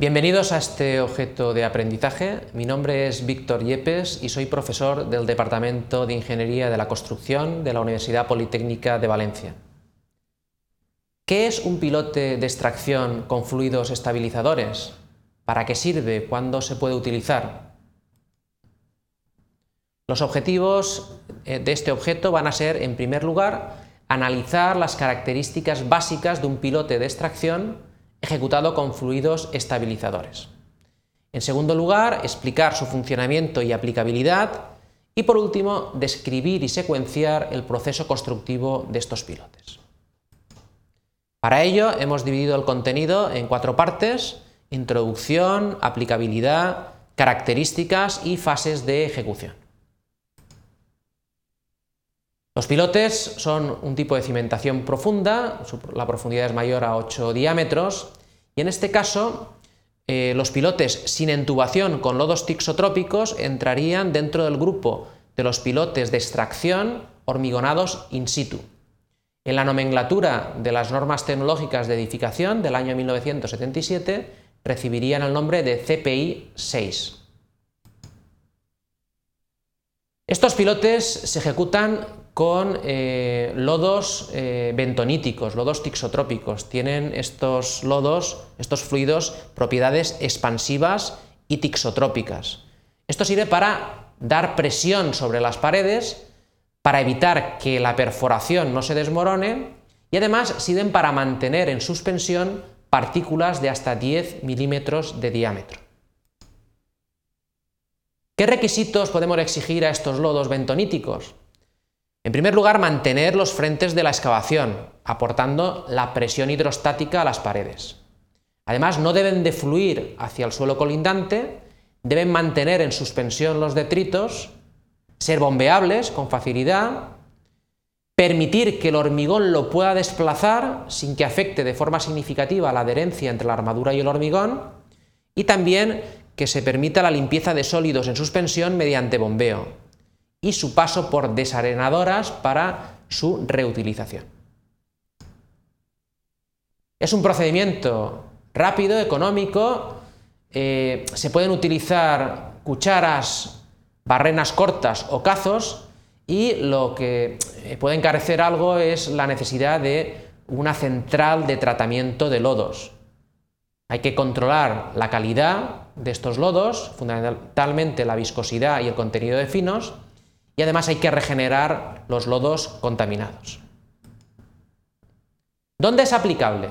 Bienvenidos a este objeto de aprendizaje. Mi nombre es Víctor Yepes y soy profesor del Departamento de Ingeniería de la Construcción de la Universidad Politécnica de Valencia. ¿Qué es un pilote de extracción con fluidos estabilizadores? ¿Para qué sirve? ¿Cuándo se puede utilizar? Los objetivos eh, de este objeto van a ser, en primer lugar, analizar las características básicas de un pilote de extracción ejecutado con fluidos estabilizadores. En segundo lugar, explicar su funcionamiento y aplicabilidad. Y por último, describir y secuenciar el proceso constructivo de estos pilotes. Para ello hemos dividido el contenido en cuatro partes, introducción, aplicabilidad, características y fases de ejecución. Los pilotes son un tipo de cimentación profunda, la profundidad es mayor a 8 diámetros, y en este caso eh, los pilotes sin entubación con lodos tixotrópicos entrarían dentro del grupo de los pilotes de extracción hormigonados in situ. En la nomenclatura de las normas tecnológicas de edificación del año 1977 recibirían el nombre de CPI 6. Estos pilotes se ejecutan con eh, lodos eh, bentoníticos, lodos tixotrópicos. Tienen estos lodos, estos fluidos, propiedades expansivas y tixotrópicas. Esto sirve para dar presión sobre las paredes para evitar que la perforación no se desmorone y además sirven para mantener en suspensión partículas de hasta 10 milímetros de diámetro. ¿Qué requisitos podemos exigir a estos lodos bentoníticos? En primer lugar, mantener los frentes de la excavación, aportando la presión hidrostática a las paredes. Además, no deben de fluir hacia el suelo colindante, deben mantener en suspensión los detritos ser bombeables con facilidad, permitir que el hormigón lo pueda desplazar sin que afecte de forma significativa la adherencia entre la armadura y el hormigón, y también que se permita la limpieza de sólidos en suspensión mediante bombeo y su paso por desarenadoras para su reutilización. Es un procedimiento rápido, económico, eh, se pueden utilizar cucharas barrenas cortas o cazos y lo que eh, puede encarecer algo es la necesidad de una central de tratamiento de lodos. Hay que controlar la calidad de estos lodos, fundamentalmente la viscosidad y el contenido de finos, y además hay que regenerar los lodos contaminados. ¿Dónde es aplicable?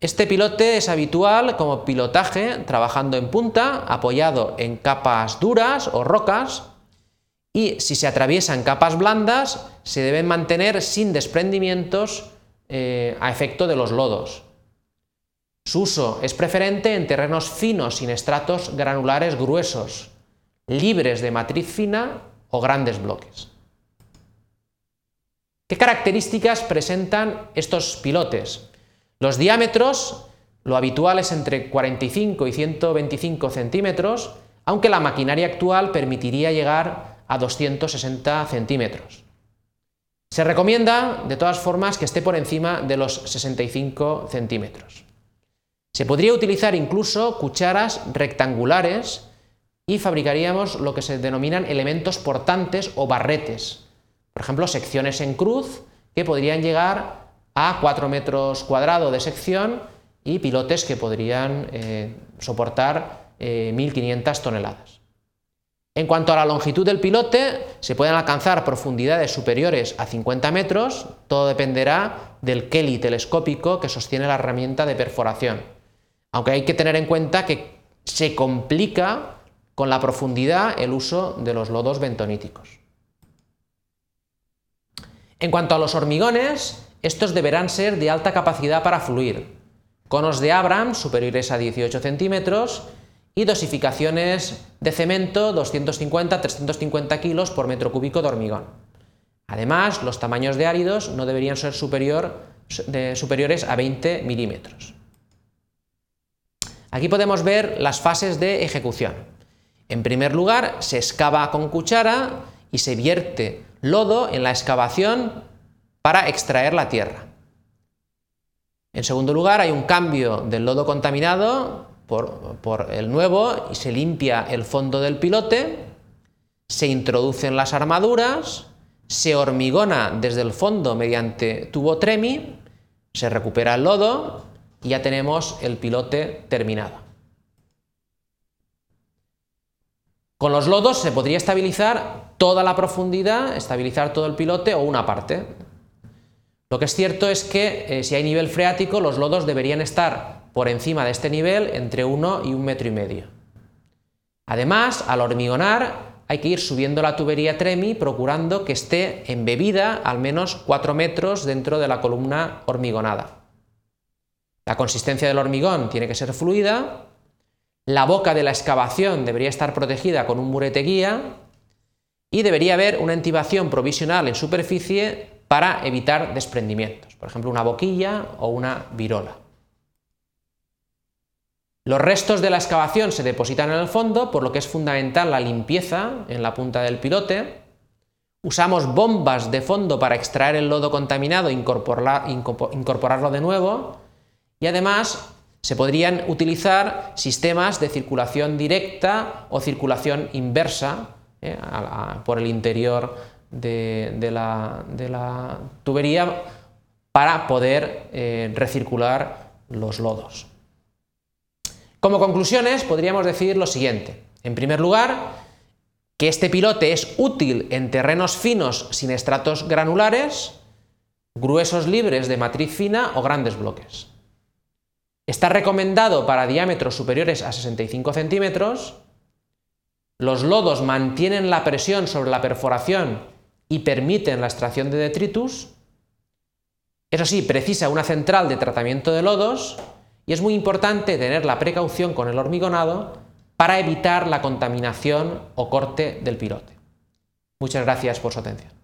Este pilote es habitual como pilotaje trabajando en punta, apoyado en capas duras o rocas, y si se atraviesan capas blandas, se deben mantener sin desprendimientos eh, a efecto de los lodos. Su uso es preferente en terrenos finos sin estratos granulares gruesos, libres de matriz fina o grandes bloques. ¿Qué características presentan estos pilotes? Los diámetros, lo habitual es entre 45 y 125 centímetros, aunque la maquinaria actual permitiría llegar a 260 centímetros. Se recomienda, de todas formas, que esté por encima de los 65 centímetros. Se podría utilizar incluso cucharas rectangulares y fabricaríamos lo que se denominan elementos portantes o barretes. Por ejemplo, secciones en cruz que podrían llegar a 4 metros cuadrados de sección y pilotes que podrían eh, soportar 1.500 eh, toneladas. En cuanto a la longitud del pilote, se pueden alcanzar profundidades superiores a 50 metros, todo dependerá del Kelly telescópico que sostiene la herramienta de perforación. Aunque hay que tener en cuenta que se complica con la profundidad el uso de los lodos bentoníticos. En cuanto a los hormigones, estos deberán ser de alta capacidad para fluir, conos de Abrams superiores a 18 centímetros y dosificaciones de cemento 250-350 kilos por metro cúbico de hormigón. Además, los tamaños de áridos no deberían ser superiores a 20 milímetros. Aquí podemos ver las fases de ejecución. En primer lugar, se excava con cuchara y se vierte lodo en la excavación para extraer la tierra. En segundo lugar, hay un cambio del lodo contaminado por, por el nuevo y se limpia el fondo del pilote, se introducen las armaduras, se hormigona desde el fondo mediante tubo tremi, se recupera el lodo y ya tenemos el pilote terminado. Con los lodos se podría estabilizar toda la profundidad, estabilizar todo el pilote o una parte. Lo que es cierto es que eh, si hay nivel freático, los lodos deberían estar por encima de este nivel entre 1 y un metro y medio. Además, al hormigonar hay que ir subiendo la tubería Tremi procurando que esté embebida al menos 4 metros dentro de la columna hormigonada. La consistencia del hormigón tiene que ser fluida la boca de la excavación debería estar protegida con un murete guía y debería haber una intibación provisional en superficie para evitar desprendimientos, por ejemplo una boquilla o una virola. Los restos de la excavación se depositan en el fondo, por lo que es fundamental la limpieza en la punta del pilote. Usamos bombas de fondo para extraer el lodo contaminado e incorporarlo de nuevo. Y además se podrían utilizar sistemas de circulación directa o circulación inversa eh, por el interior de, la, tubería para poder eh, recircular los lodos. Como conclusiones podríamos decir lo siguiente. En primer lugar, que este pilote es útil en terrenos finos sin estratos granulares, gruesos libres de matriz fina o grandes bloques. Está recomendado para diámetros superiores a 65 centímetros. Los lodos mantienen la presión sobre la perforación y permiten la extracción de detritus. Eso sí, precisa una central de tratamiento de lodos y es muy importante tener la precaución con el hormigonado para evitar la contaminación o corte del pilote. Muchas gracias por su atención.